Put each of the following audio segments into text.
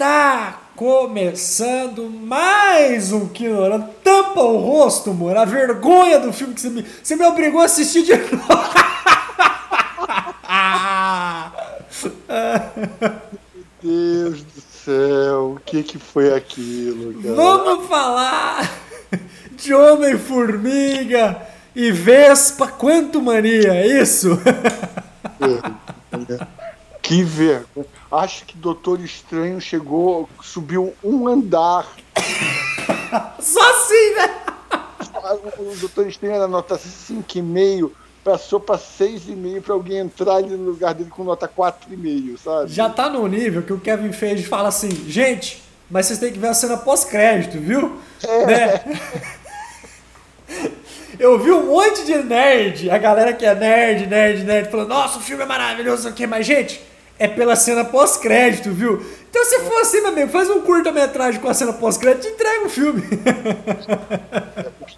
Está começando mais um Kinorama. Tampa o rosto, amor. A vergonha do filme que você me, você me obrigou a assistir de novo. Meu Deus do céu, o que que foi aquilo, cara? Vamos falar de Homem-Formiga e Vespa Quanto Mania, é isso? Que vergonha. Acho que Doutor Estranho chegou, subiu um andar. Só assim, né? O Doutor Estranho era nota 5,5, passou para 6,5 para alguém entrar ali no lugar dele com nota 4,5, sabe? Já tá no nível que o Kevin Feige fala assim, gente, mas vocês têm que ver a cena pós-crédito, viu? É. Né? Eu vi um monte de nerd, a galera que é nerd, nerd, nerd, falando, nossa, o filme é maravilhoso, o que mas gente, é pela cena pós-crédito, viu? Então se for assim, meu amigo, faz um curta-metragem com a cena pós-crédito e entrega o filme.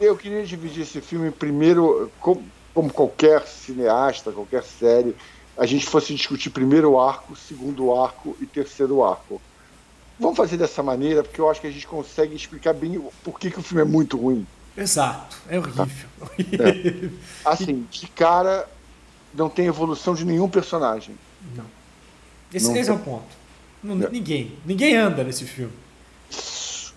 Eu queria dividir esse filme primeiro, como, como qualquer cineasta, qualquer série, a gente fosse discutir primeiro arco, segundo arco e terceiro arco. Vamos fazer dessa maneira, porque eu acho que a gente consegue explicar bem por que, que o filme é muito ruim. Exato, é horrível. É. Assim, de cara, não tem evolução de nenhum personagem. Não. Esse, Não esse é o ponto. Não- Ninguém. Ninguém anda nesse filme.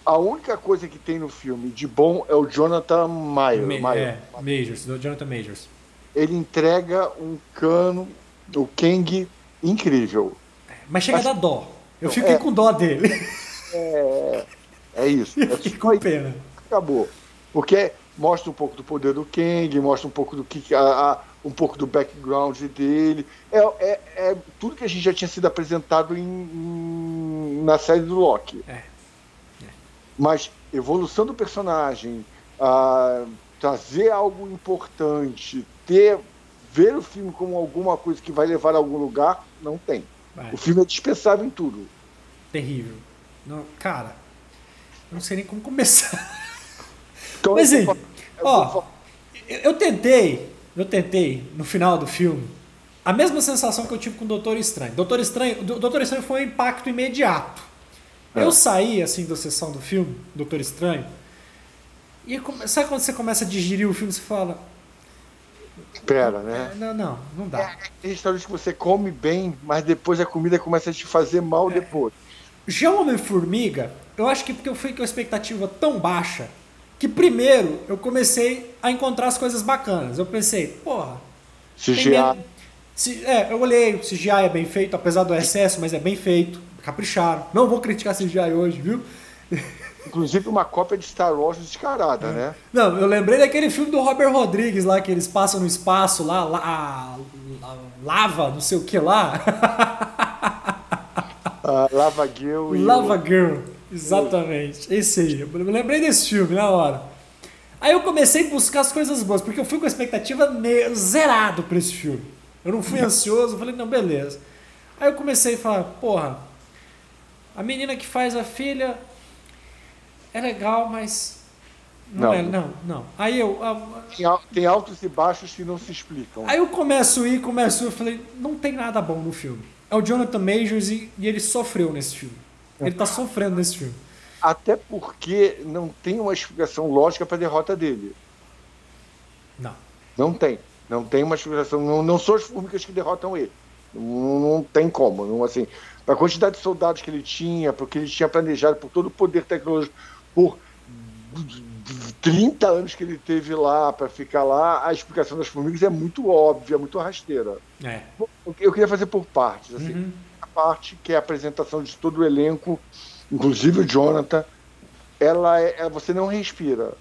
A única coisa que tem no filme de bom é o Jonathan Mayer. Ma- é, Majors, do Jonathan Majors. Ele entrega um cano, o Kang, incrível. Mas chega a Acho- dar dó. Eu fiquei É. com dó dele. É isso. Eu É fiquei com pena. acabou. Porque mostra um pouco do poder do Kang, mostra um pouco do que a, a- um pouco do background dele. É, é, é tudo que a gente já tinha sido apresentado em, em- na série do Loki. É. Mas evolução do personagem, ah, trazer algo importante, ter ver o filme como alguma coisa que vai levar a algum lugar, não tem. Vai. O filme é dispensável em tudo. Terrível. Não, cara, eu não sei nem como começar. Então, Mas, eu ó, Eu, eu tentei, eu tentei, no final do filme, a mesma sensação que eu tive com o Doutor Estranho. Doutor Estranho, Doutor Estranho foi um impacto imediato. É. Eu saí, assim, da sessão do filme, Doutor Estranho, e sabe quando você começa a digerir o filme, você fala, Espera, né? não, não, não dá. Tem restaurante que você come bem, mas depois a comida começa a te fazer mal É. depois. Já o Homem-Formiga, eu acho que porque eu fui com a expectativa tão baixa, que primeiro eu comecei a encontrar as coisas bacanas. Eu pensei, porra, CGI. Se- é, eu olhei, o CGI é bem feito, apesar do excesso, mas é bem feito. Capricharam. Não vou criticar CGI hoje, viu? Inclusive uma cópia de Star Wars descarada, né? Não, eu lembrei daquele filme do Robert Rodrigues lá, que eles passam no espaço lá, lá a- lava, não sei o que lá. A Lava Girl e Lava Girl, exatamente. Esse aí. Eu me lembrei desse filme na hora. Aí eu comecei a buscar as coisas boas, porque eu fui com a expectativa ne- zerado pra esse filme. Eu não fui ansioso, eu falei, não, beleza. Aí eu comecei a falar, porra, a menina que faz a filha é legal, mas. Não, Não. é, não, não. Aí eu. al- tem altos e baixos que não se explicam. Aí eu começo a ir, começo a ir, eu falei, não tem nada bom no filme. É o Jonathan Majors e, e ele sofreu nesse filme. Ele tá sofrendo nesse filme. Até porque não tem uma explicação lógica para a derrota dele. Não. Não tem. Não tem uma explicação. Não, não são as formigas que derrotam ele. Não, não tem como. Não, assim, a quantidade de soldados que ele tinha, porque ele tinha planejado, por todo o poder tecnológico, por 30 anos que ele teve lá para ficar lá, a explicação das formigas é muito óbvia, muito rasteira. É. Eu queria fazer por partes. Assim, Uhum. Parte que é a apresentação de todo o elenco, inclusive o Jonathan, ela é, é- você não respira.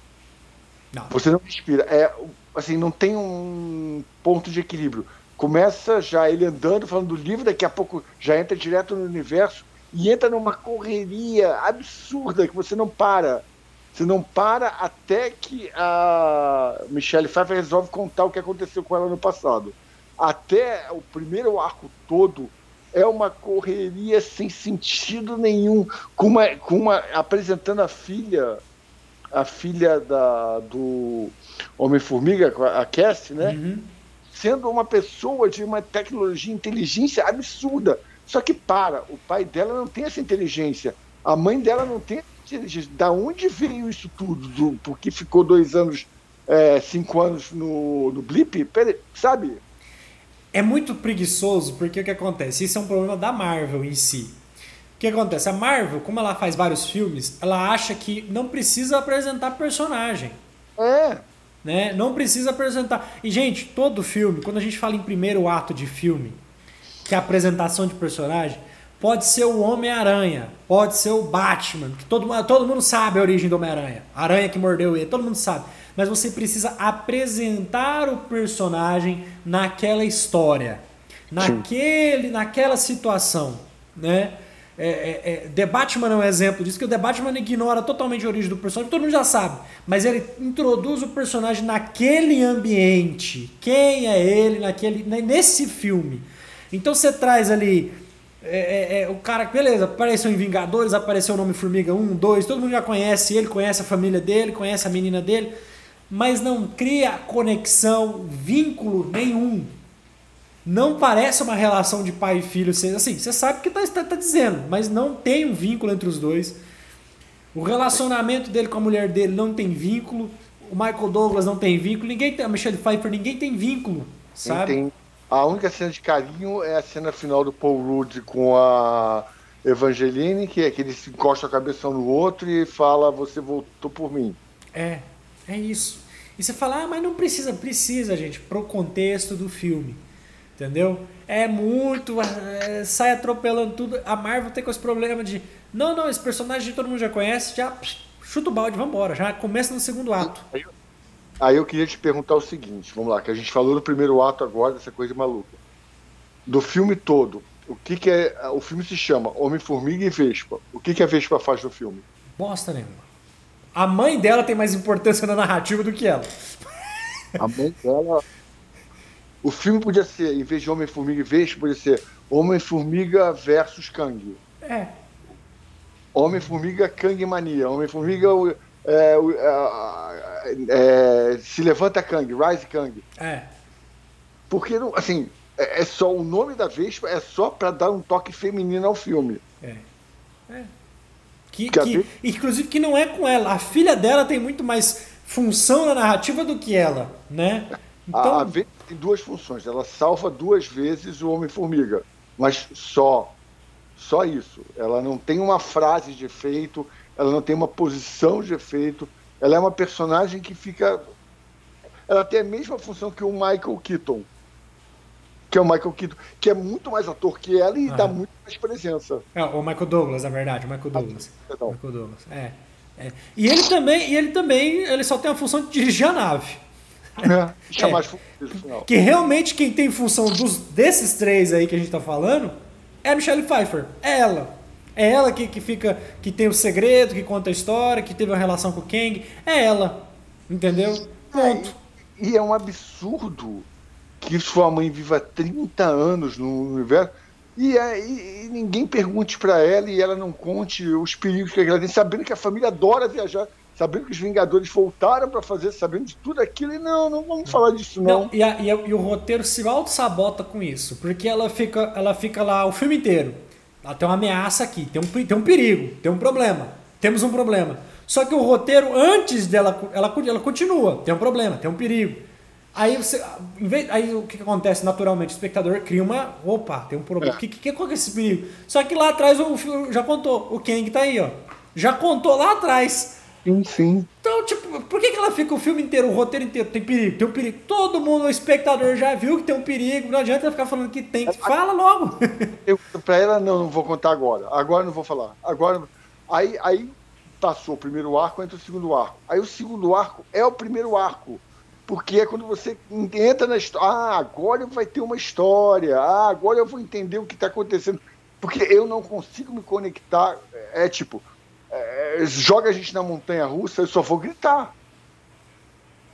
Não. Você não respira. É, assim, não tem um ponto de equilíbrio. Começa já ele andando, falando do livro, daqui a pouco já entra direto no universo e entra numa correria absurda que você não para. Você não para até que a Michelle Pfeiffer resolve contar o que aconteceu com ela no passado. Até o primeiro arco todo é uma correria sem sentido nenhum, com uma, com uma apresentando a filha, a filha da, do Homem-Formiga, a Cassie, né? Uhum. Sendo uma pessoa de uma tecnologia, inteligência absurda. Só que para, o pai dela não tem essa inteligência, a mãe dela não tem inteligência. Da onde veio isso tudo? Do, porque ficou dois anos, é, cinco anos no, no Blip? Pera, sabe? É muito preguiçoso, porque o que acontece? Isso é um problema da Marvel em si. O que acontece? A Marvel, como ela faz vários filmes, ela acha que não precisa apresentar personagem. É. Né? Não precisa apresentar. E, gente, todo filme, quando a gente fala em primeiro ato de filme, que é a apresentação de personagem, pode ser o Homem-Aranha, pode ser o Batman, que todo, todo mundo sabe a origem do Homem-Aranha. Aranha que mordeu ele, todo mundo sabe. Mas você precisa apresentar o personagem naquela história, naquele, naquela situação, né? É, é, é, The Batman é um exemplo disso, que o The Batman ignora totalmente a origem do personagem, todo mundo já sabe, mas ele introduz o personagem naquele ambiente. Quem é ele naquele, nesse filme? Então você traz ali é, é, é, o cara, beleza, apareceu em Vingadores, apareceu o nome Formiga 1, 2, todo mundo já conhece ele, conhece a família dele, conhece a menina dele, mas não cria conexão, vínculo nenhum. Não parece uma relação de pai e filho, assim, você sabe o que está tá, tá dizendo, mas não tem um vínculo entre os dois. O relacionamento dele com a mulher dele não tem vínculo, o Michael Douglas não tem vínculo, ninguém tem, a Michelle Pfeiffer, ninguém tem vínculo, sabe? Tem, a única cena de carinho é a cena final do Paul Rudd com a Evangeline, que é que eles encostam a cabeça um no outro e fala, você voltou por mim. É, é isso. E você fala, ah, mas não precisa, precisa, gente, pro contexto do filme. Entendeu? É muito. É, sai atropelando tudo. A Marvel tem com esse problema de. Não, não, esse personagem todo mundo já conhece, já chuta o balde, vambora. Já começa no segundo ato. Aí eu queria te perguntar o seguinte, vamos lá, que a gente falou no primeiro ato agora dessa coisa maluca. Do filme todo, o que, que é. O filme se chama Homem-Formiga e Vespa. O que, que a Vespa faz no filme? Bosta nenhuma. A mãe dela tem mais importância na narrativa do que ela. A mãe dela. O filme podia ser, em vez de Homem-Formiga e Vespa, podia ser Homem-Formiga versus Kang. É. Homem-Formiga Kang Mania. Homem-Formiga é, é, se levanta Kang, Rise Kang. É. Porque, assim, é, é só o nome da Vespa é só para dar um toque feminino ao filme. É. é. Que, que, inclusive que não é com ela. A filha dela tem muito mais função na narrativa do que ela, né? Então... A, a tem duas funções. Ela salva duas vezes o Homem-Formiga, mas só. Só isso. Ela não tem uma frase de efeito, ela não tem uma posição de efeito, ela é uma personagem que fica. Ela tem a mesma função que o Michael Keaton. Que é o Michael Keaton, que é muito mais ator que ela e ah. dá muito mais presença. É, o Michael Douglas, na verdade, o Michael Douglas. Ah, Michael Douglas, é. é. E ele também, e ele também, ele só tem a função de dirigir a nave. É, chamar é. final. Que realmente quem tem função dos, desses três aí que a gente tá falando é a Michelle Pfeiffer. É ela. É ela que, que fica, que tem o segredo, que conta a história, que teve uma relação com o Kang. É ela. Entendeu? Ponto. É, e, e, é um absurdo que sua mãe viva 30 anos no universo e, é, e, e ninguém pergunte para ela e ela não conte os perigos que ela tem, sabendo que a família adora viajar sabendo que os Vingadores voltaram para fazer, sabendo de tudo aquilo, e não, não vamos falar disso não. não e, a, e, a, e, o roteiro se auto-sabota com isso, porque ela fica, ela fica lá o filme inteiro ela tem uma ameaça aqui, tem um, tem um perigo, tem um problema. Temos um problema. Só que o roteiro, antes dela, ela, ela continua, tem um problema, tem um perigo. Aí você. Aí o que, que, acontece naturalmente? O espectador cria uma. Opa, tem um problema. É. Que, que, qual que é esse perigo? Só que lá atrás o, já contou. O Kang tá aí, ó. Já contou lá atrás. Sim, Então, tipo, por que, que ela fica o filme inteiro, o roteiro inteiro? Tem perigo, tem um perigo. Todo mundo, o espectador já viu que tem um perigo. Não adianta ela ficar falando que tem. Fala logo. Eu, pra ela, não, não vou contar agora. Agora não vou falar. Agora. Aí, aí passou o primeiro arco, entra o segundo arco. Aí o segundo arco é o primeiro arco. Porque é quando você entra na história. Ah, agora vai ter uma história. Ah, agora eu vou entender o que está acontecendo. Porque eu não consigo me conectar. É tipo, é, joga a gente na montanha russa, eu só vou gritar.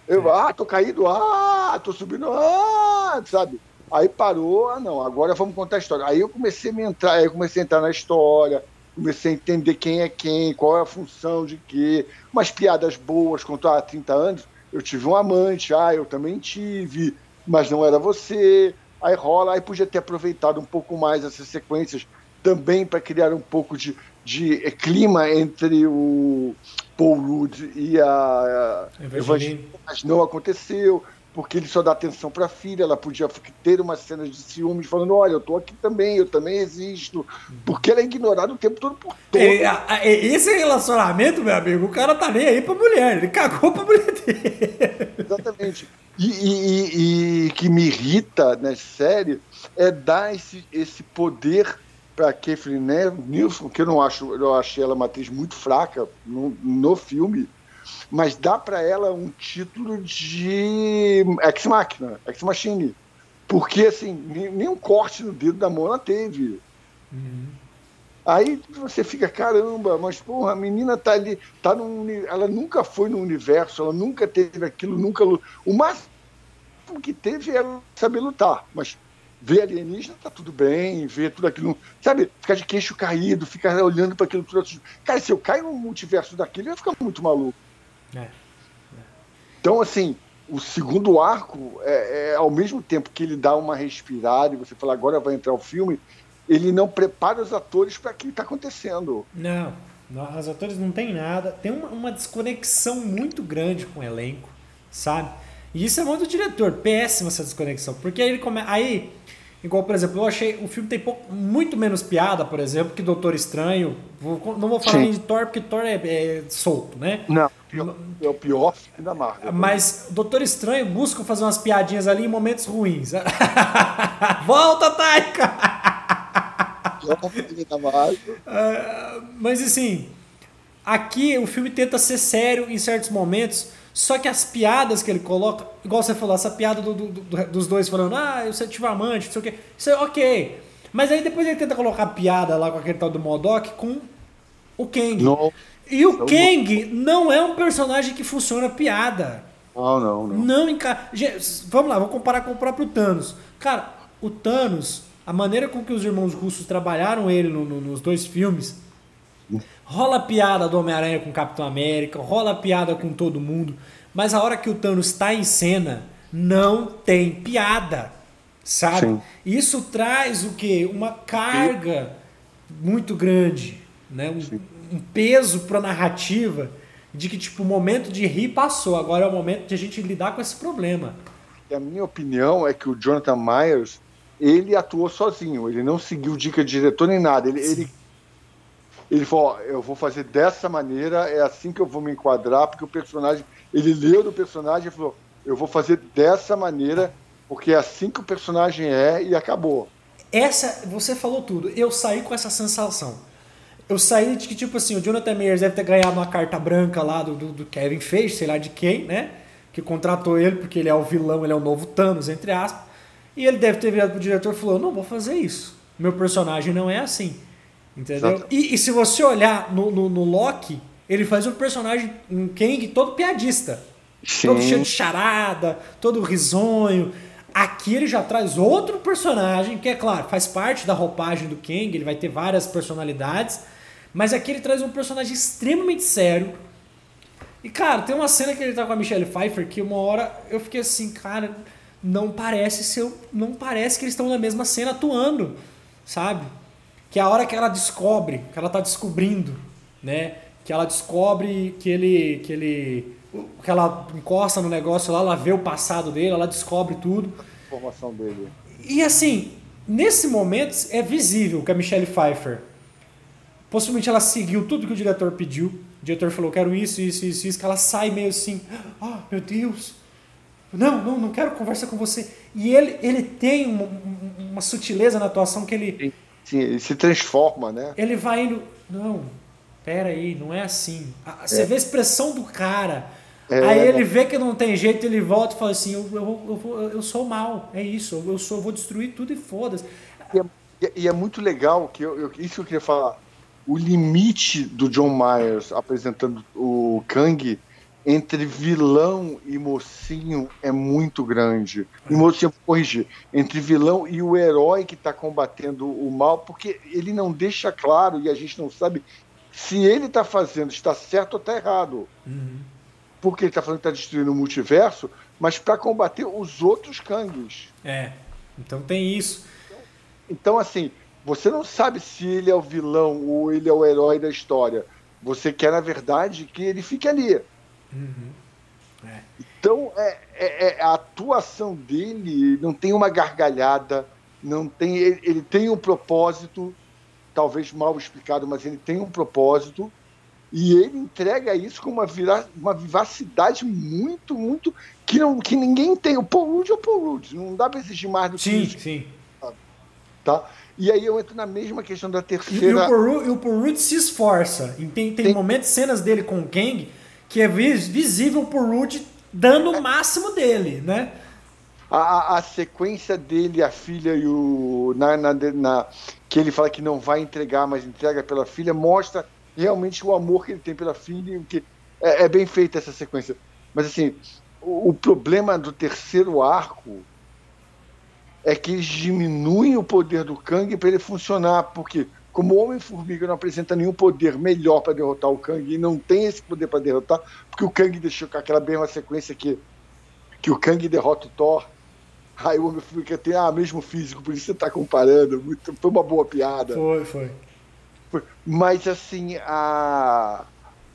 Eu, é. ah, tô caído, ah, tô subindo, ah, sabe? Aí parou, ah, não, agora vamos contar a história. Aí eu comecei a me entrar, aí eu comecei a entrar na história, comecei a entender quem é quem, qual é a função de quê, umas piadas boas, quando há 30 anos, eu tive um amante, ah, eu também tive, mas não era você, aí rola, aí podia ter aproveitado um pouco mais essas sequências também para criar um pouco de, de clima entre o Paul Rudd e a Evangeline, mas não aconteceu porque ele só dá atenção para a filha, ela podia ter uma cena de ciúmes falando, olha, eu tô aqui também, eu também existo, porque ela é ignorada o tempo todo por todo. É, é, esse relacionamento, meu amigo, o cara tá nem aí pra mulher, ele cagou pra mulher dele. Exatamente. E, e, e, que me irrita na série é dar esse, esse poder para Kathleen Nilsson, que eu não acho, eu achei ela uma atriz muito fraca no, no filme, mas dá para ela um título de ex máquina, ex machine. Porque, assim, nenhum corte no dedo da mão ela teve. Uhum. Aí você fica, caramba, mas porra, a menina tá ali, tá num, ela nunca foi no universo, ela nunca teve aquilo, nunca. O máximo que teve era saber lutar, mas ver alienígena tá tudo bem, ver tudo aquilo, sabe, ficar de queixo caído, ficar olhando para aquilo tudo. Cara, se eu cair no multiverso daquilo, eu ia ficar muito maluco. É. Então, assim, o segundo arco, é, é, ao mesmo tempo que ele dá uma respirada e você fala, agora vai entrar o filme, ele não prepara os atores para o que está acontecendo. Não, não, os atores não tem nada. Tem uma, uma, desconexão muito grande com o elenco, sabe? E isso é muito do diretor, péssima essa desconexão. Porque aí ele come... aí Igual, por exemplo, eu achei o filme tem pouco, muito menos piada, por exemplo, que Doutor Estranho. Vou, não vou falar Sim. nem de Thor, porque Thor é, é solto, né? Não, é o pior filme da Marvel. Mas Doutor Estranho busca fazer umas piadinhas ali em momentos ruins. Volta, Taika! uh, mas assim, aqui o filme tenta ser sério em certos momentos só que as piadas que ele coloca, igual você falou, essa piada do, do, do, dos dois falando, ah, eu tive amante, não sei o quê. Isso é ok. Mas aí depois ele tenta colocar piada lá com aquele tal do Modok com o Kang. Não. E o Kang não é um personagem que funciona piada. Não, não, não. Não enca... Vamos lá, vou comparar com o próprio Thanos. Cara, o Thanos, a maneira com que os irmãos russos trabalharam ele no, no, nos dois filmes Rola piada do Homem-Aranha com o Capitão América, rola piada com todo mundo, mas a hora que o Thanos está em cena, não tem piada, sabe? Sim. Isso traz o quê? Uma carga muito grande, né? Um, um peso para a narrativa de que tipo o momento de rir passou, agora é o momento de a gente lidar com esse problema. E a minha opinião é que o Jonathan Myers ele atuou sozinho, ele não seguiu dica de diretor nem nada, ele, ele ele falou: eu vou fazer dessa maneira, é assim que eu vou me enquadrar, porque o personagem, ele leu do personagem e falou: eu vou fazer dessa maneira, porque é assim que o personagem é e acabou. Essa, você falou tudo. Eu saí com essa sensação. Eu saí de que, tipo assim, o Jonathan Meyers deve ter ganhado uma carta branca lá do, do, do Kevin Feige, sei lá de quem, né? Que contratou ele porque ele é o vilão, ele é o novo Thanos, entre aspas. E ele deve ter virado pro diretor e falou: Não, vou fazer isso. Meu personagem não é assim. Entendeu? E, e, se você olhar no, no, no, Loki, ele faz um personagem, um Kang, todo piadista. Sim. Todo cheio de charada, todo risonho. Aqui ele já traz outro personagem, que é claro, faz parte da roupagem do Kang, ele vai ter várias personalidades. Mas aqui ele traz um personagem extremamente sério. E, cara, tem uma cena que ele tá com a Michelle Pfeiffer que uma hora eu fiquei assim, cara, não parece ser. Não parece que eles estão na mesma cena atuando, sabe? Que é a hora que ela descobre, que ela está descobrindo, né? Que ela descobre que ele, que ele, que ela encosta no negócio lá, ela vê o passado dele, ela descobre tudo. A formação dele. E assim, nesse momento é visível que a Michelle Pfeiffer, possivelmente ela seguiu tudo que o diretor pediu. O diretor falou, quero isso, isso, isso, isso, que ela sai meio assim, ah, oh, meu Deus, não, não, não quero conversar com você. E ele, ele tem uma, uma sutileza na atuação que ele, Sim, ele se transforma, né? Ele vai indo. Não, pera aí, não é assim. Você é. vê a expressão do cara. É, aí ele vê que não tem jeito, ele volta e fala assim: eu, eu, eu, eu sou mal, é isso, eu, sou, eu vou destruir tudo e foda-se. E, é, e é, muito legal, que eu, isso que eu queria falar. O limite do John Myers apresentando o Kang entre vilão e mocinho é muito grande. E mocinho, corrigir, entre vilão e o herói que está combatendo o mal, porque ele não deixa claro e a gente não sabe se ele está fazendo está certo ou está errado. Uhum. Porque ele está falando que está destruindo o multiverso, mas para combater os outros Kangs. É. Então tem isso. Então, assim, você não sabe se ele é o vilão ou ele é o herói da história. Você quer, na verdade, que ele fique ali. Uhum. É. Então, é, é, é, a atuação dele não tem uma gargalhada, não tem, ele, ele, tem um propósito, talvez mal explicado, mas ele tem um propósito, e ele entrega isso com uma, vira, uma vivacidade muito, muito. que, não, que ninguém tem. O Paul Rudd é o Paul Rudd, não dá para exigir mais do que sim, isso. Sim, sim. Tá? E aí eu entro na mesma questão da terceira. E, o Paul Rudd se esforça. Tem, tem, tem, momentos, cenas dele com o Kang, que é visível Paul Rudd dando o máximo dele, né? A, a, sequência dele, a filha e o. Na, na, na, que ele fala que não vai entregar, mas entrega pela filha, mostra realmente o amor que ele tem pela filha. Que é, é bem feita essa sequência. Mas assim, o, o problema do terceiro arco é que eles diminuem o poder do Kang para ele funcionar, porque como o Homem-Formiga não apresenta nenhum poder melhor para derrotar o Kang e não tem esse poder para derrotar, porque o Kang deixou com aquela mesma sequência que, que o Kang derrota o Thor, aí o Homem-Formiga tem ah, mesmo físico, por isso você está comparando, muito, foi uma boa piada. Foi, foi. Mas assim, a,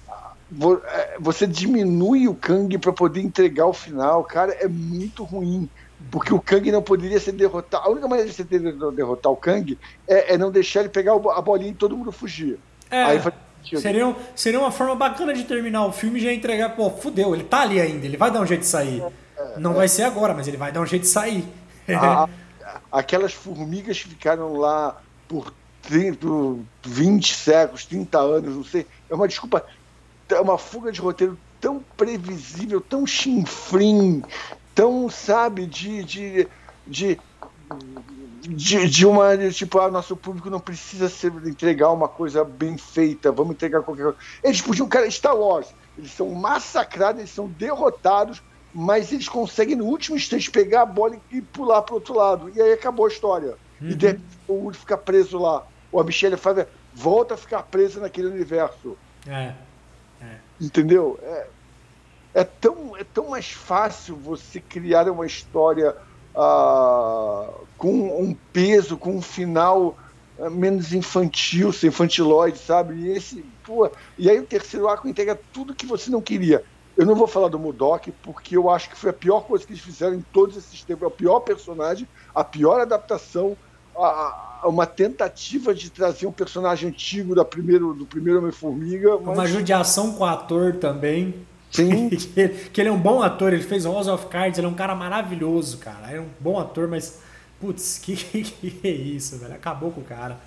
a é, você diminui o Kang para poder entregar o final, cara, é muito ruim. Porque o Kang não poderia ser derrotado. A única maneira de você derrotar o Kang é, é não deixar ele pegar a bolinha e todo mundo fugir. É. Aí Seria, seria uma forma bacana de terminar o filme e já entregar, pô, fudeu, ele tá ali ainda, ele vai dar um jeito de sair. É, não é. vai ser agora, mas ele vai dar um jeito de sair. A, aquelas formigas que ficaram lá por 30, 20 séculos, 30 anos, não sei, é uma desculpa, é uma fuga de roteiro tão previsível, tão chinfrim, tão, sabe, de, de, de, de, de uma. Tipo, ah, nosso público não precisa ser, entregar uma coisa bem feita, vamos entregar qualquer coisa. Eles podiam, cara, Star Wars, eles são massacrados, eles são derrotados, mas eles conseguem no último instante pegar a bola e pular para outro lado. E aí acabou a história. Uhum. E de, o Woody fica preso lá. Ou a Michelle faz, volta a ficar presa naquele universo. É. é. Entendeu? É, é tão, é tão mais fácil você criar uma história uh, com um peso, com um final uh, menos infantil, sem infantilóide, sabe? E, esse, pô, e aí o terceiro arco entrega tudo que você não queria. Eu não vou falar do Mudok, porque eu acho que foi a pior coisa que eles fizeram em todos esses tempos. É o pior personagem, a pior adaptação, a, a, uma tentativa de trazer um personagem antigo da primeiro, do primeiro Homem-Formiga. Mas... Uma judiação com o ator também. Sim. que ele é um bom ator, ele fez House of Cards, ele é um cara maravilhoso, cara. É um bom ator, mas, putz, que, que é isso, velho? Acabou com o cara.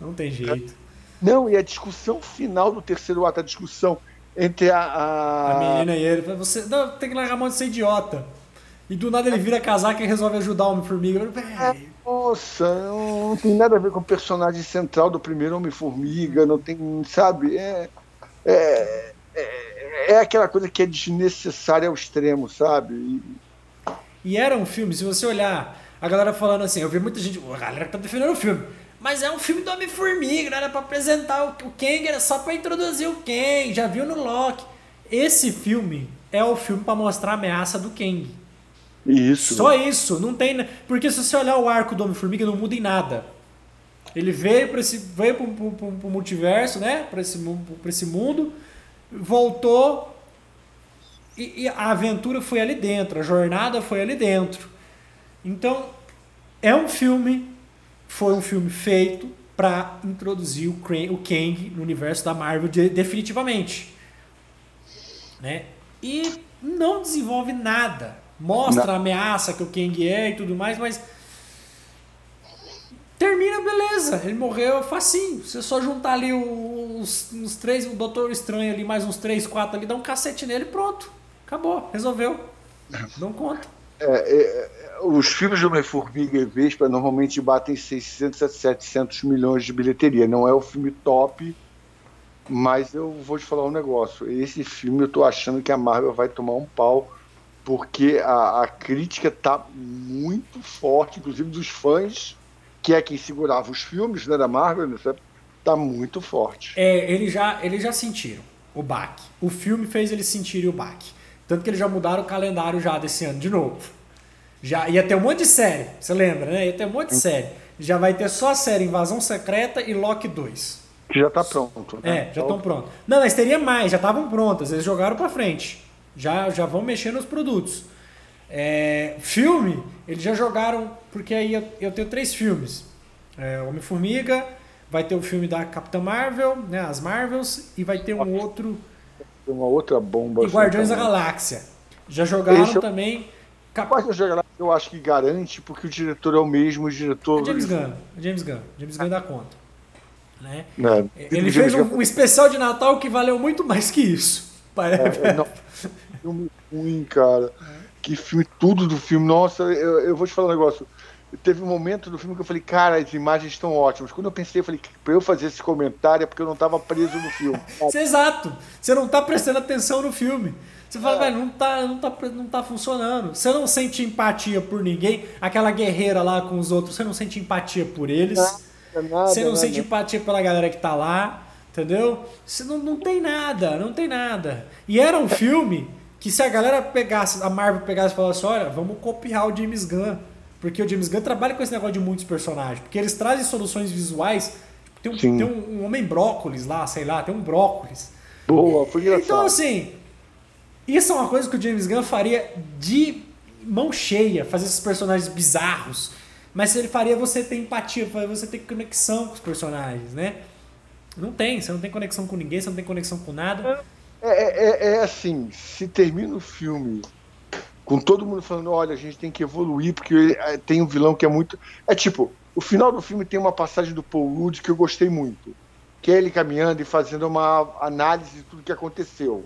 Não tem jeito. Não, e a discussão final do terceiro ato, a discussão entre a. A, a menina e ele. Você não, tem que largar a mão de ser idiota. E do nada ele vira casaco e resolve ajudar o Homem-Formiga. É, nossa, não tem nada a ver com o personagem central do primeiro Homem-Formiga, não tem, sabe? É, é, é é aquela coisa que é desnecessária ao extremo, sabe? E... e era um filme, se você olhar, a galera falando assim, eu vi muita gente, a galera que tá defendendo o filme, mas é um filme do Homem-Formiga, não era pra apresentar o, o Kang, era só pra introduzir o Kang, já viu no Loki. Esse filme é o filme para mostrar a ameaça do Kang. Isso. Só isso, não tem. Porque se você olhar o arco do Homem-Formiga, não muda em nada. Ele veio para esse veio pro, pro, pro, pro multiverso, né? Para esse, pra esse mundo voltou e, e, a aventura foi ali dentro, a jornada foi ali dentro. Então, é um filme, foi um filme feito para introduzir o, o Kang no universo da Marvel de, definitivamente. Né? E não desenvolve nada. Mostra não. a ameaça que o Kang é e tudo mais, mas Termina, beleza. Ele morreu facinho. Você só juntar ali os, os três, o Doutor Estranho ali, mais uns três, quatro ali, dá um cacete nele pronto. Acabou, resolveu. Não conta. É, é, os filmes de Homem-Formiga e Vespa normalmente batem 600 a 700 milhões de bilheteria. Não é o filme top, mas eu vou te falar um negócio. Esse filme eu tô achando que a Marvel vai tomar um pau, porque a, a crítica tá muito forte, inclusive dos fãs que é quem segurava os filmes né, da Marvel, né, tá muito forte. É, eles já, eles já sentiram o baque. O filme fez eles sentirem o baque. Tanto que eles já mudaram o calendário já desse ano de novo. Já ia ter um monte de série, você lembra, né? Ia ter um monte de série. Já vai ter só a série Invasão Secreta e Loki 2. Que já tá pronto. Né? É, já estão prontos. Não, mas teria mais, já estavam prontas, eles jogaram pra frente. Já, já vão mexer nos produtos. É, filme, eles já jogaram, porque aí eu, eu tenho três filmes. É, Homem-Formiga, vai ter o filme da Capitã Marvel, né, as Marvels, e vai ter um outro... Uma outra bomba. E Guardiões da Galáxia. Já jogaram também... Cap... Guardiões da Galáxia eu acho que garante, porque o diretor é o mesmo, o diretor... É James Gunn, é James Gunn. James Gunn dá conta. Né? É, Ele fez um, um, especial de Natal que valeu muito mais que isso. É, não, filme ruim, cara. Que filme, tudo do filme. Nossa, eu, eu vou te falar um negócio. Teve um momento do filme que eu falei, cara, as imagens estão ótimas. Quando eu pensei, eu falei, pra eu fazer esse comentário é porque eu não estava preso no filme. Exato. Você não está prestando atenção no filme. Você fala, é. velho, não tá, não, tá, não tá funcionando. Você não sente empatia por ninguém. Aquela guerreira lá com os outros, você não sente empatia por eles. Nada, você não nada. sente empatia pela galera que tá lá. Entendeu? Você não, não tem nada, não tem nada. E era um filme que se a galera pegasse, a Marvel pegasse e falasse, olha, vamos copiar o James Gunn. Porque o James Gunn trabalha com esse negócio de muitos personagens. Porque eles trazem soluções visuais. Tem um, tem um, um homem brócolis lá, sei lá, tem um brócolis. Boa, foi engraçado. Então, assim, isso é uma coisa que o James Gunn faria de mão cheia, fazer esses personagens bizarros. Mas ele faria você ter empatia, você ter conexão com os personagens, né? Não tem, você não tem conexão com ninguém, você não tem conexão com nada. É, é, é, é assim, se termina o filme com todo mundo falando, olha, a gente tem que evoluir, porque é, tem um vilão que é muito. É tipo, o final do filme tem uma passagem do Paul Rudd que eu gostei muito. Que é ele caminhando e fazendo uma análise de tudo que aconteceu.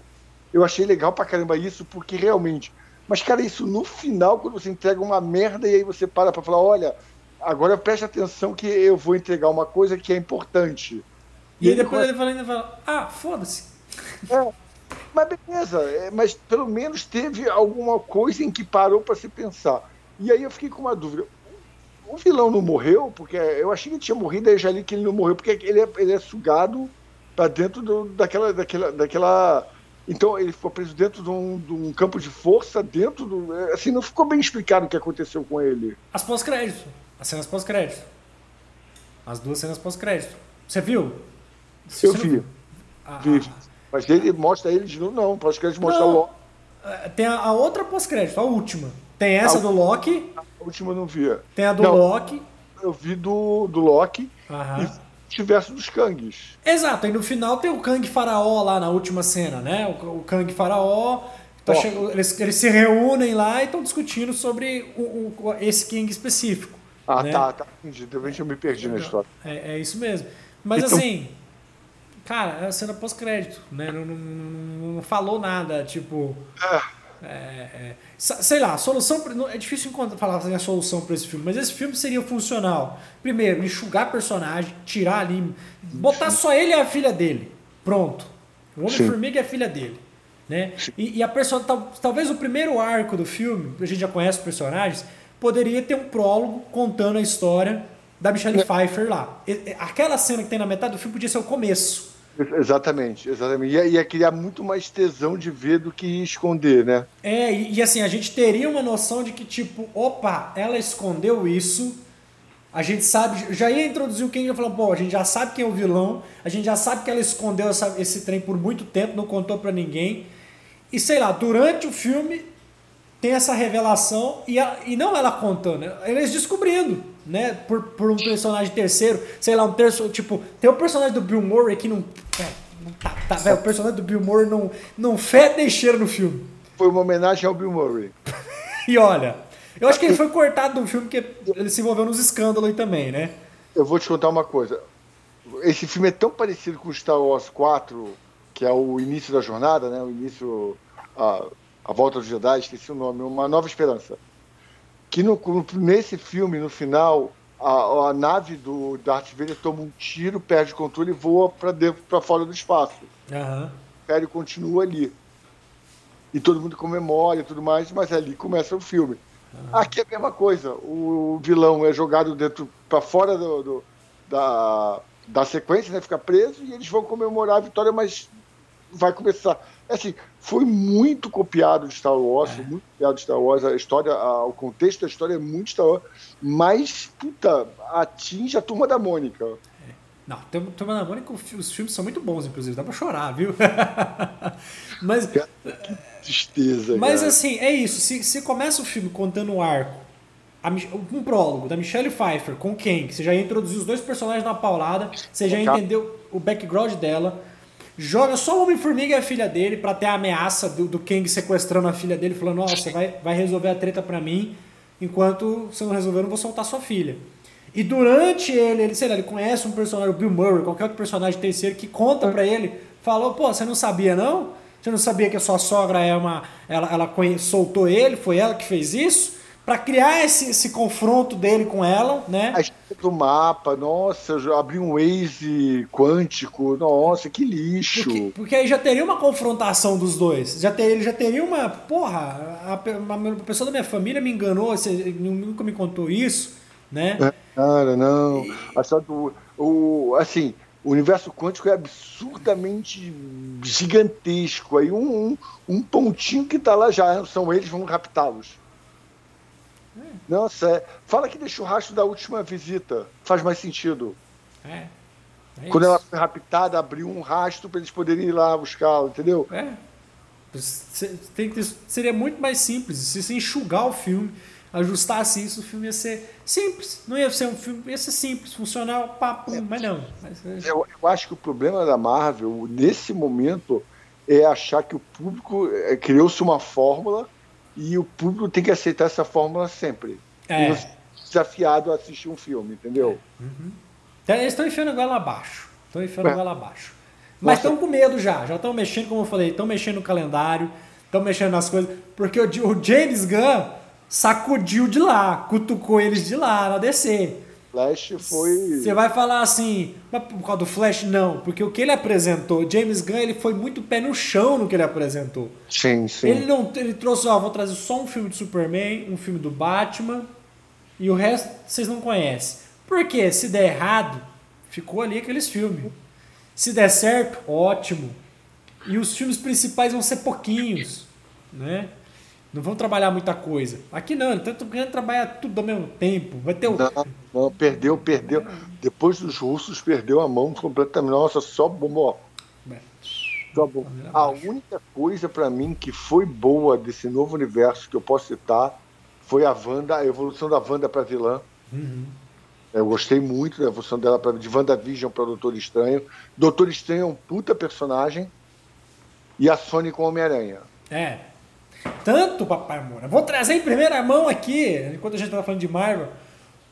Eu achei legal pra caramba isso, porque realmente. Mas, cara, isso no final, quando você entrega uma merda e aí você para pra falar, olha, agora preste atenção que eu vou entregar uma coisa que é importante. E, e aí depois ele fala, ainda fala, ah, foda-se. É, mas beleza, é, mas pelo menos teve alguma coisa em que parou para se pensar. E aí eu fiquei com uma dúvida. O vilão não morreu? Porque eu achei que ele tinha morrido, aí já li que ele não morreu, porque ele é, ele é sugado para dentro do, daquela, daquela, daquela. Então ele ficou preso dentro de um, de um, campo de força, dentro do. É, assim, não ficou bem explicado o que aconteceu com ele. As pós-crédito. As cenas pós-crédito. As duas cenas pós-crédito. Você viu? Eu vi. Ah, vi. Mas ele mostra ele de novo, não. Pós-crédito mostra o Loki. É, tem a, a outra pós-crédito, a última. Tem essa a, do Loki. A última eu não via. Tem a do não, Loki. Eu vi do, do Loki. Aham. E diverso dos Kangs. Exato, e no final tem o Kang Faraó lá na última cena, né? O, o Kang Faraó. Tá oh. eles, eles se reúnem lá e estão discutindo sobre o, o, esse King específico. Ah, né? tá, tá. Entendi. De repente eu me perdi na história. É, é isso mesmo. Mas então... assim, Cara, é a cena pós-crédito, né? Não, não, não, falou nada, tipo. É. É, é, sei lá, solução. É difícil encontrar, falar assim, a solução para esse filme, mas esse filme seria funcional. Primeiro, enxugar personagem, tirar ali, botar só ele e a filha dele. Pronto. O Homem-Formiga é a filha dele. Né? E, e, a pessoa, tal, talvez o primeiro arco do filme, a gente já conhece os personagens, poderia ter um prólogo contando a história da Michelle é. Pfeiffer lá. Aquela cena que tem na metade do filme podia ser o começo. Exatamente, exatamente. Ia, ia criar muito mais tesão de ver do que esconder, né? É, e, e, assim, a gente teria uma noção de que, tipo, opa, ela escondeu isso. A gente sabe, já ia introduzir o quem ia falar, pô, a gente já sabe quem é o vilão, a gente já sabe que ela escondeu essa, esse trem por muito tempo, não contou para ninguém. E sei lá, durante o filme tem essa revelação e, e não ela contando, eles descobrindo né? Por, por um personagem terceiro, sei lá, um terço, tipo, tem o personagem do Bill Murray que não. É, não tá, tá, véio, o personagem do Bill Murray não, não fede nem cheira no filme. Foi uma homenagem ao Bill Murray. e olha, eu acho que ele foi cortado do filme porque ele se envolveu nos escândalos aí também, né? Eu vou te contar uma coisa. Esse filme é tão parecido com Star Wars 4, que é o início da jornada, né? O início. A, a volta dos Jedi, esqueci o nome, Uma Nova Esperança que no, nesse filme, no final, a, a, nave do Darth Vader toma um tiro, perde o controle e voa para dentro, para fora do espaço. Uhum. O Império continua ali. E todo mundo comemora e tudo mais, mas ali começa o filme. Uhum. Aqui é a mesma coisa. O vilão é jogado dentro para fora do, do, da, da sequência, né? Fica preso e eles vão comemorar a vitória, mas vai começar. Assim, foi muito copiado de Star Wars, é. muito copiado de Star Wars, a história, a, o contexto da história é muito Star Wars, mas, puta, atinge a turma da Mônica. É. Não, Turma da Mônica, os filmes são muito bons, inclusive, dá pra chorar, viu? mas. Que tristeza. Mas cara. assim, é isso. Se, se começa o filme contando um arco, a, um prólogo da Michelle Pfeiffer com quem? Que você já introduziu os dois personagens na paulada, você já entendeu o background dela joga só o Homem-Formiga e a filha dele para ter a ameaça do, do Kang sequestrando a filha dele, falando: você vai, vai resolver a treta para mim, enquanto você não resolver, eu não vou soltar sua filha. E durante ele, ele, sei lá, ele conhece um personagem, o Bill Murray, qualquer outro personagem terceiro, que conta para ele, falou: pô, você não sabia não? Você não sabia que a sua sogra é uma. Ela, ela soltou ele, foi ela que fez isso? Para criar esse, esse confronto dele com ela, né? A história do mapa, nossa, abri um Waze quântico, nossa, que lixo. Porque, porque, aí já teria uma confrontação dos dois. Já teria, já teria uma. Porra, a, a, pessoa da minha família me enganou, você nunca me contou isso, né? É, cara, não. E... A do. O, assim, o universo quântico é absurdamente gigantesco. Aí um, um, um pontinho que está lá já são eles, vão raptá-los. Nossa, é. fala que deixa o rastro da última visita. Faz mais sentido. É. é Quando ela foi raptada, abriu um rastro para eles poderem ir lá buscá-la, entendeu? É. Tem que seria muito mais simples. Se você enxugar o filme, ajustasse isso, o filme ia ser simples. Não ia ser um filme, ia ser simples, funcional, papo, é. mas não. Mas... É eu, eu acho que o problema da Marvel, nesse momento, é achar que o público é, criou-se uma fórmula e o público tem que aceitar essa fórmula sempre. É. desafiado a assistir um filme, entendeu? Uhum. Então, eles estão enfiando a goela abaixo. Estão enfiando é. a goela abaixo. Mas estão com medo já. Já estão mexendo, como eu falei, estão mexendo no calendário, estão mexendo nas coisas. Porque o, o James Gunn sacudiu de lá, cutucou eles de lá na DC. Flash foi. Você vai falar assim, mas por causa do Flash, não, porque o que ele apresentou, James Gunn, ele foi muito pé no chão no que ele apresentou. Sim, sim. Ele não, ele trouxe, ó, vou trazer só um filme de Superman, um filme do Batman e o resto vocês não conhecem. Porque se der errado, ficou ali aqueles filmes. Se der certo, ótimo. E os filmes principais vão ser pouquinhos, né? Não vão trabalhar muita coisa. Aqui não, tá querendo trabalhar tudo ao mesmo tempo. Vai ter o... Não, não, perdeu, perdeu. Depois dos russos, perdeu a mão completamente. Nossa, só bom. É. Só bom. A única coisa para mim que foi boa desse novo universo que eu posso citar foi a Wanda, a evolução da Wanda para vilã. Uhum. Eu gostei muito da evolução dela pra, de WandaVision para Doutor Estranho. Doutor Estranho é um puta personagem. E a Sony com Homem-Aranha. É, tanto, papai Moura. Vou trazer em primeira mão aqui, enquanto a gente estava falando de Marvel,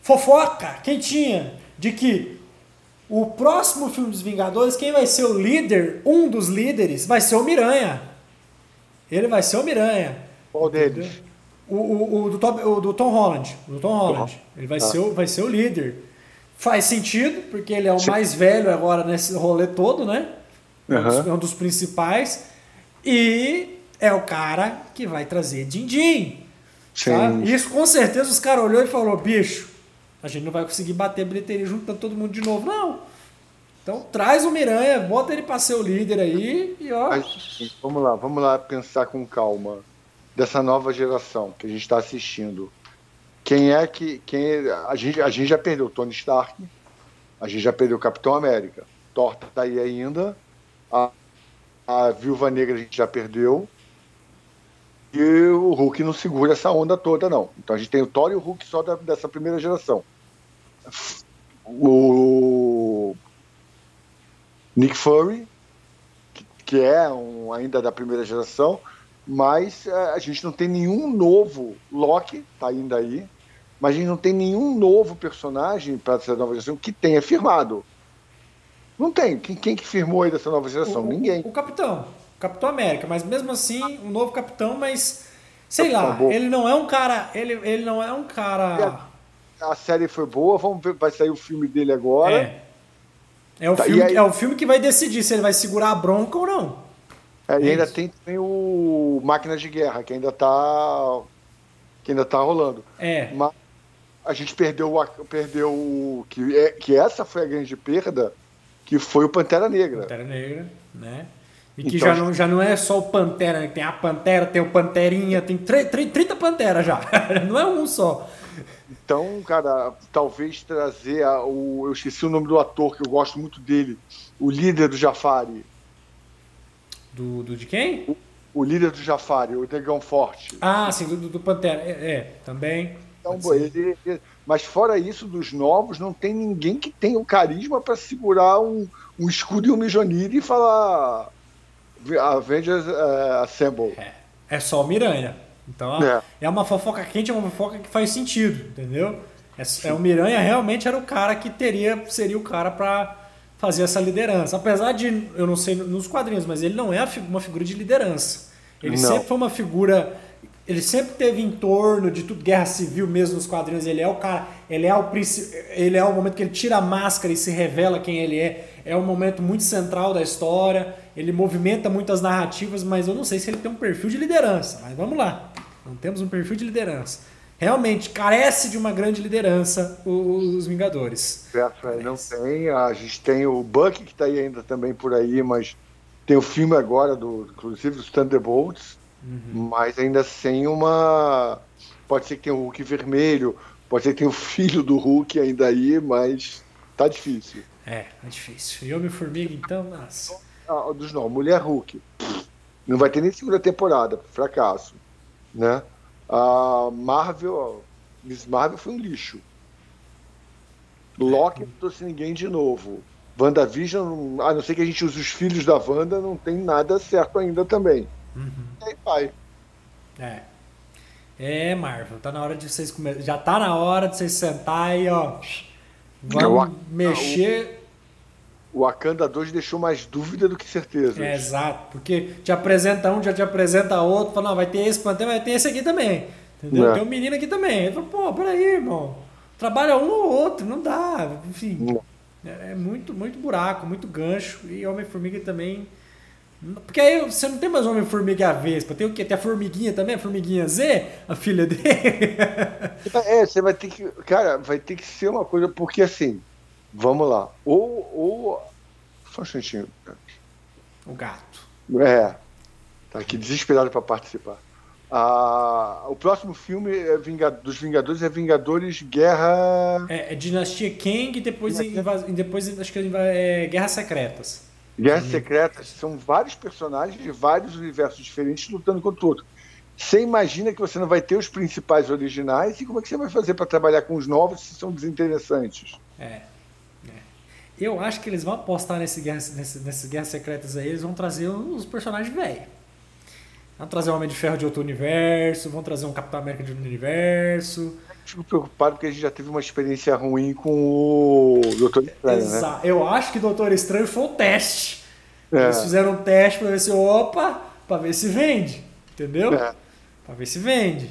fofoca quentinha de que o próximo filme dos Vingadores, quem vai ser o líder, um dos líderes, vai ser o Miranha. Ele vai ser o Miranha. Qual deles? O, o, o, do, Tom, o do Tom Holland. O do Tom Holland. Ele vai, ah. ser o, vai ser o líder. Faz sentido, porque ele é o mais velho agora nesse rolê todo, né? Uhum. É um dos principais. E é o cara que vai trazer din-din. Isso com certeza os caras olhou e falou, bicho, a gente não vai conseguir bater a bilheteria juntando todo mundo de novo, não. Então traz o Miranha, bota ele para ser o líder aí e ó. Vamos lá, vamos lá pensar com calma dessa nova geração que a gente está assistindo. Quem é que. Quem é, a, gente, a gente já perdeu o Tony Stark, a gente já perdeu o Capitão América. Thor tá aí ainda. A, a Viúva Negra a gente já perdeu. E o Hulk não segura essa onda toda, não. Então a gente tem o Thor e o Hulk só da, dessa primeira geração. O Nick Fury, que, que é um, ainda da primeira geração, mas é, a gente não tem nenhum novo. Loki tá ainda aí, mas a gente não tem nenhum novo personagem para essa nova geração que tenha firmado. Não tem. Quem, quem que firmou aí dessa nova geração? O, Ninguém. O Capitão. Capitão América, mas mesmo assim, um novo capitão, mas sei lá, ele não é um cara, ele, ele não é um cara. A, a série foi boa, vamos ver, vai sair o filme dele agora. É. É o, tá, filme, aí... é o filme que vai decidir se ele vai segurar a bronca ou não. É, é e ainda tem também o Máquina de Guerra, que ainda tá. que ainda tá rolando. É. Mas a gente perdeu, perdeu que, é, que essa foi a grande perda, que foi o Pantera Negra. Pantera Negra, né? E que então, já, não, já não é só o Pantera, né? tem a Pantera, tem o Panterinha, tem 30 Pantera já. não é um só. Então, cara, talvez trazer a, o. Eu esqueci o nome do ator, que eu gosto muito dele. O líder do Jafari. Do, do de quem? O, o líder do Jafari, o Negão Forte. Ah, sim, do, do Pantera. É, é também. Então, ele, ele, mas fora isso, dos novos, não tem ninguém que tenha o carisma para segurar um, um escudo e um Mijonir e falar Avengers uh, Assemble. É, é só o Miranha. Então é. é uma fofoca quente, é uma fofoca que faz sentido, entendeu? É, é, o Miranha realmente era o cara que teria seria o cara para fazer essa liderança. Apesar de eu não sei nos quadrinhos, mas ele não é uma figura de liderança. Ele não. sempre foi uma figura ele sempre teve em torno de tudo guerra civil mesmo nos quadrinhos. Ele é o cara, ele é o ele é o momento que ele tira a máscara e se revela quem ele é. É um momento muito central da história. Ele movimenta muitas narrativas, mas eu não sei se ele tem um perfil de liderança. Mas vamos lá, não temos um perfil de liderança. Realmente carece de uma grande liderança os Vingadores. Certo, não tem. A gente tem o Buck que está aí ainda também por aí, mas tem o filme agora do, inclusive dos Thunderbolts Uhum. Mas ainda sem uma. Pode ser que tenha o Hulk vermelho, pode ser que tenha o filho do Hulk ainda aí, mas tá difícil. É, tá difícil. E Homem-Formiga, então, nossa. Ah, dos não, Mulher Hulk. Não vai ter nem segunda temporada, fracasso. Né? A Marvel, Miss Marvel foi um lixo. Loki não trouxe ninguém de novo. WandaVision, a não ser que a gente use os filhos da Wanda, não tem nada certo ainda também. Uhum. E aí vai. É. É, Marvel, tá na hora de vocês comer. Já tá na hora de vocês sentar e, ó. Vamos mexer. O Wakanda 2 deixou mais dúvida do que certeza. É, exato, porque te apresenta um, já te apresenta outro, fala, não, vai ter esse plantel, vai ter esse aqui também. Entendeu? É. Tem um menino aqui também. Ele fala, pô, peraí, irmão. Trabalha um ou outro, não dá. Enfim. É, é muito, muito buraco, muito gancho. E Homem-Formiga também porque aí você não tem mais Homem-Formiga a Vespa, tem o quê? Tem a Formiguinha também, a Formiguinha Z, a filha dele. É, você vai ter que. Cara, vai ter que ser uma coisa, porque assim, vamos lá. Ou. ou só um instantinho. O gato. É. Tá aqui desesperado para participar. Ah, o próximo filme é dos Vingadores é Vingadores Guerra. É, é Dinastia Kang e depois, Dinastia... depois acho que é Guerras Secretas. Guerras Secretas são vários personagens de vários universos diferentes lutando contra o outro. Você imagina que você não vai ter os principais originais e como é que você vai fazer para trabalhar com os novos se são desinteressantes? É. é. Eu acho que eles vão apostar nesse guerra, nesse, nessas guerras secretas aí, eles vão trazer os personagens velhos. Vão trazer um Homem de Ferro de outro universo, vão trazer um Capitão América de outro universo. Fico preocupado porque a gente já teve uma experiência ruim com o Doutor Estranho, Exato. né? Eu acho que Doutor Estranho foi o teste. É. Eles fizeram um teste para ver se, opa, para ver se vende, entendeu? É. Para ver se vende.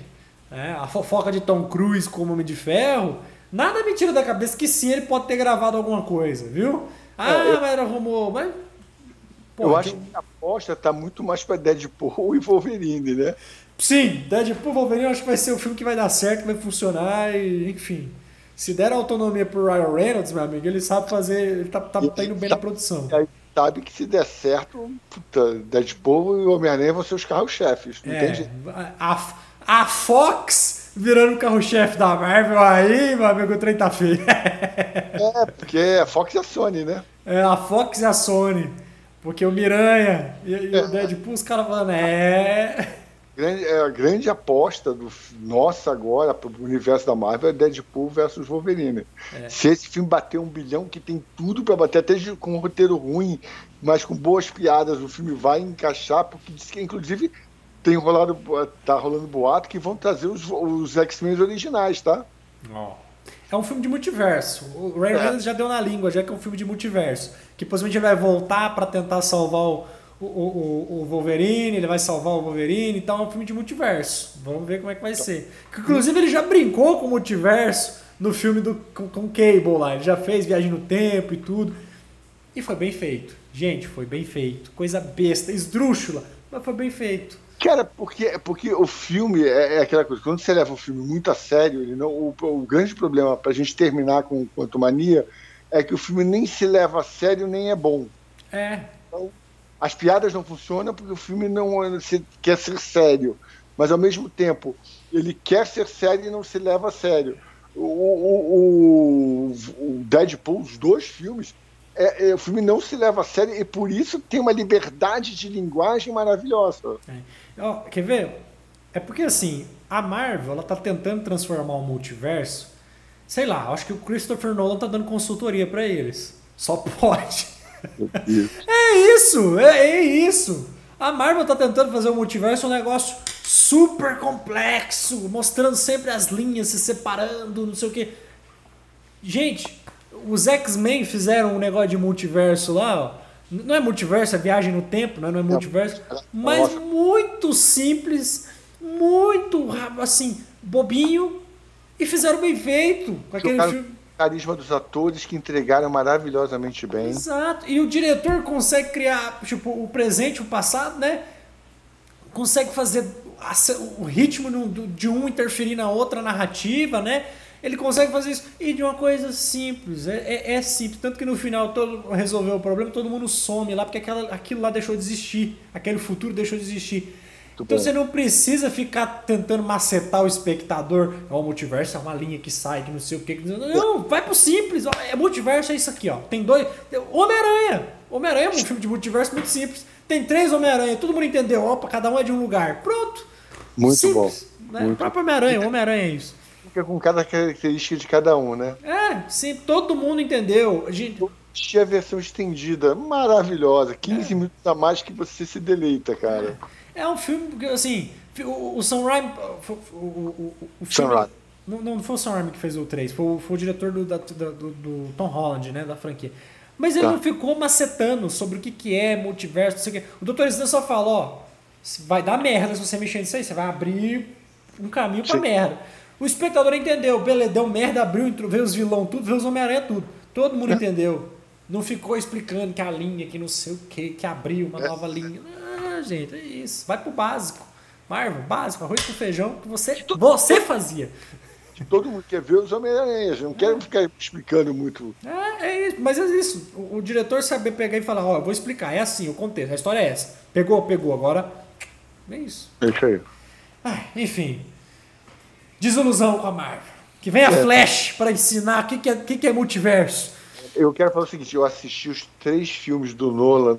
É, a fofoca de Tom Cruise como Homem de Ferro, nada me tira da cabeça que sim, ele pode ter gravado alguma coisa, viu? Ah, é, eu... mas era rumor, mas Pô, eu acho que a aposta tá muito mais para Deadpool e Wolverine, né? Sim, Deadpool Wolverine eu acho que vai ser o filme que vai dar certo, vai funcionar e, enfim. Se der autonomia pro Ryan Reynolds, meu amigo, ele sabe fazer, ele tá, tá, tá indo bem na produção. Aí sabe que se der certo, puta, Deadpool e Homem-Aranha vão ser os carros-chefes. Não é, tem A, a Fox virando o carro-chefe da Marvel aí, meu amigo, o trem tá feio. é, porque é a Fox e a Sony, né? É, a Fox e a Sony. Porque o Miranha e, e é. o Deadpool, os caras falando, é grande, é, a grande aposta do nossa agora para o universo da Marvel é Deadpool versus Wolverine. É. Se esse filme bater um bilhão, que tem tudo para bater, até com um roteiro ruim, mas com boas piadas, o filme vai encaixar, porque diz que inclusive tem rolado, tá rolando boato que vão trazer os, os X-Men originais, tá? Oh. É um filme de multiverso. O Ray é. já deu na língua, já que é um filme de multiverso. Que possivelmente ele vai voltar para tentar salvar o o, o, o, Wolverine, ele vai salvar o Wolverine e tal, é um filme de multiverso. Vamos ver como é que vai então, ser. Inclusive, ele já brincou com o multiverso no filme do, com, com Cable lá. Ele já fez Viagem no Tempo e tudo. E foi bem feito. Gente, foi bem feito. Coisa besta, esdrúxula, mas foi bem feito. Cara, porque, porque o filme é, é aquela coisa, quando você leva o filme muito a sério, ele não, o, o grande problema pra gente terminar com Quanto Mania é que o filme nem se leva a sério nem é bom. É. Então, as piadas não funcionam porque o filme não quer ser sério, mas ao mesmo tempo ele quer ser sério e não se leva a sério. O, o, o Deadpool, os dois filmes, é, é, o filme não se leva a sério e por isso tem uma liberdade de linguagem maravilhosa. É. quer ver? É porque assim, a Marvel ela tá tentando transformar o multiverso. Sei lá, acho que o Christopher Nolan tá dando consultoria para eles. Só pode. É isso, é, é, isso. A Marvel tá tentando fazer o multiverso um negócio super complexo, mostrando sempre as linhas se separando, não sei o que. Gente, os X-Men fizeram um negócio de multiverso lá, ó. Não é multiverso, é viagem no tempo, né? não é multiverso. Mas muito simples, muito, assim, bobinho. E fizeram bem feito. Com aquele filme carisma dos atores que entregaram maravilhosamente bem. Exato. E o diretor consegue criar, tipo, o presente, o passado, né? Consegue fazer o ritmo de um interferir na outra narrativa, né? Ele consegue fazer isso. E de uma coisa simples. É, é, é, simples. Tanto que no final todo resolveu o problema, todo mundo some lá, porque aquela, aquilo lá deixou de existir. Aquele futuro deixou de existir. Muito então bom. você não precisa ficar tentando macetar o espectador. o multiverso é uma linha que sai, que não sei o que. Não, vai pro simples. É multiverso, é isso aqui, ó. Tem dois. Homem-Aranha. Homem-Aranha é um filme de multiverso muito simples. Tem três Homem-Aranha, todo mundo entendeu. Opa, cada um é de um lugar. Pronto. Muito simples, bom. Né? Muito. O próprio Homem-Aranha, Homem-Aranha é isso. Fica com cada característica de cada um, né? É, sim, todo mundo entendeu. A gente a versão estendida, maravilhosa, 15 é. minutos a mais que você se deleita, cara. É um filme, assim, o, o Sam Raimi. O, o, o filme, Sam Não, não foi o Sam Raimi que fez o 3, foi, foi o diretor do, da, do, do, Tom Holland, né, da franquia. Mas ele tá. não ficou macetando sobre o que, que é multiverso, não sei o que. O Dr. Stan só fala, ó, vai dar merda se você mexer nisso aí, você vai abrir um caminho pra Sim. merda. O espectador entendeu, beleza, deu merda, abriu, veio os vilão tudo, veio os Homem-Aranha tudo. Todo mundo é. entendeu. Não ficou explicando que a linha, que não sei o que, que abriu uma é. nova linha gente, é isso. Vai pro básico. Marvel, básico, arroz com feijão que você, você fazia. Todo mundo quer ver os Homem-Aranha, não quero ficar explicando muito. É, é isso, mas é isso. O, o, diretor saber pegar e falar, ó, eu vou explicar, é assim, o contexto, a história é essa. Pegou, pegou, agora é isso. É isso aí. Ah, enfim, desilusão com a Marvel. Que vem a é. Flash para ensinar o que, que, é, que, que é multiverso. Eu quero falar o seguinte, eu assisti os três filmes do Nolan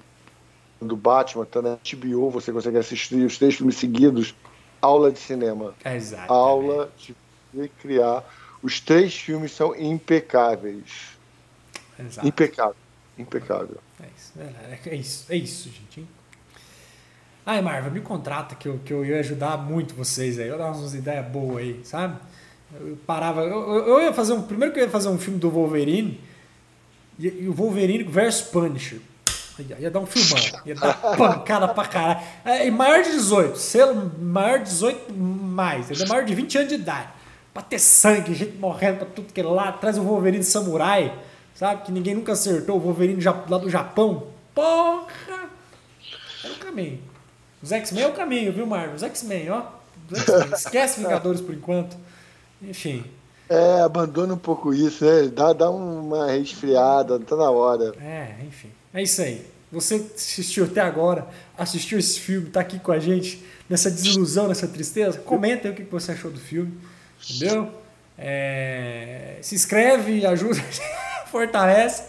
do Batman, tá na HBO, você consegue assistir os três filmes seguidos, aula de cinema. Exato. Aula de criar. Os três filmes são impecáveis. Exato. Impecável. Impecável. É isso, é, é isso, é isso gente. Ai, Marvel, me contrata que eu, que eu ia ajudar muito vocês aí. Eu dar umas ideias boas aí, sabe? Eu parava. Eu, eu, ia fazer um. Primeiro que eu ia fazer um filme do Wolverine. E, e o Wolverine versus Punisher. Ia, ia dar um filmão. Ia dar pancada pra caralho. É, e maior de 18. Selo maior de 18 mais. Ele é maior de 20 anos de idade. Pra ter sangue, gente morrendo pra tudo que é lá. Traz o Wolverine Samurai. Sabe? Que ninguém nunca acertou. O Wolverine lá do Japão. Porra! É o caminho. Os X-Men é o caminho, viu, Marvel? Os X-Men, ó. Esquece Vingadores por enquanto. Enfim. É, abandona um pouco isso, né? Dá, dá uma resfriada, tá na hora. É, enfim. É isso aí. Você assistiu até agora, assistiu esse filme, tá aqui com a gente nessa desilusão, nessa tristeza? Comenta aí o que você achou do filme, entendeu? É, se inscreve, ajuda, fortalece.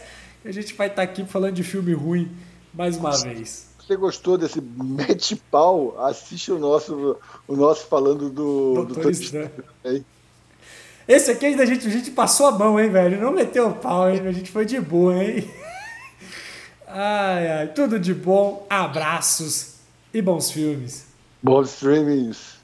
A gente vai estar tá aqui falando de filme ruim mais uma vez. Se você gostou desse mete pau, assiste o nosso, o nosso falando do Doutor Estranho. Esse aqui ainda a gente, a gente passou a mão, hein, velho? Não meteu o pau, hein? A gente foi de boa, hein? Ai, ai, tudo de bom, abraços e bons filmes. Bons streamings.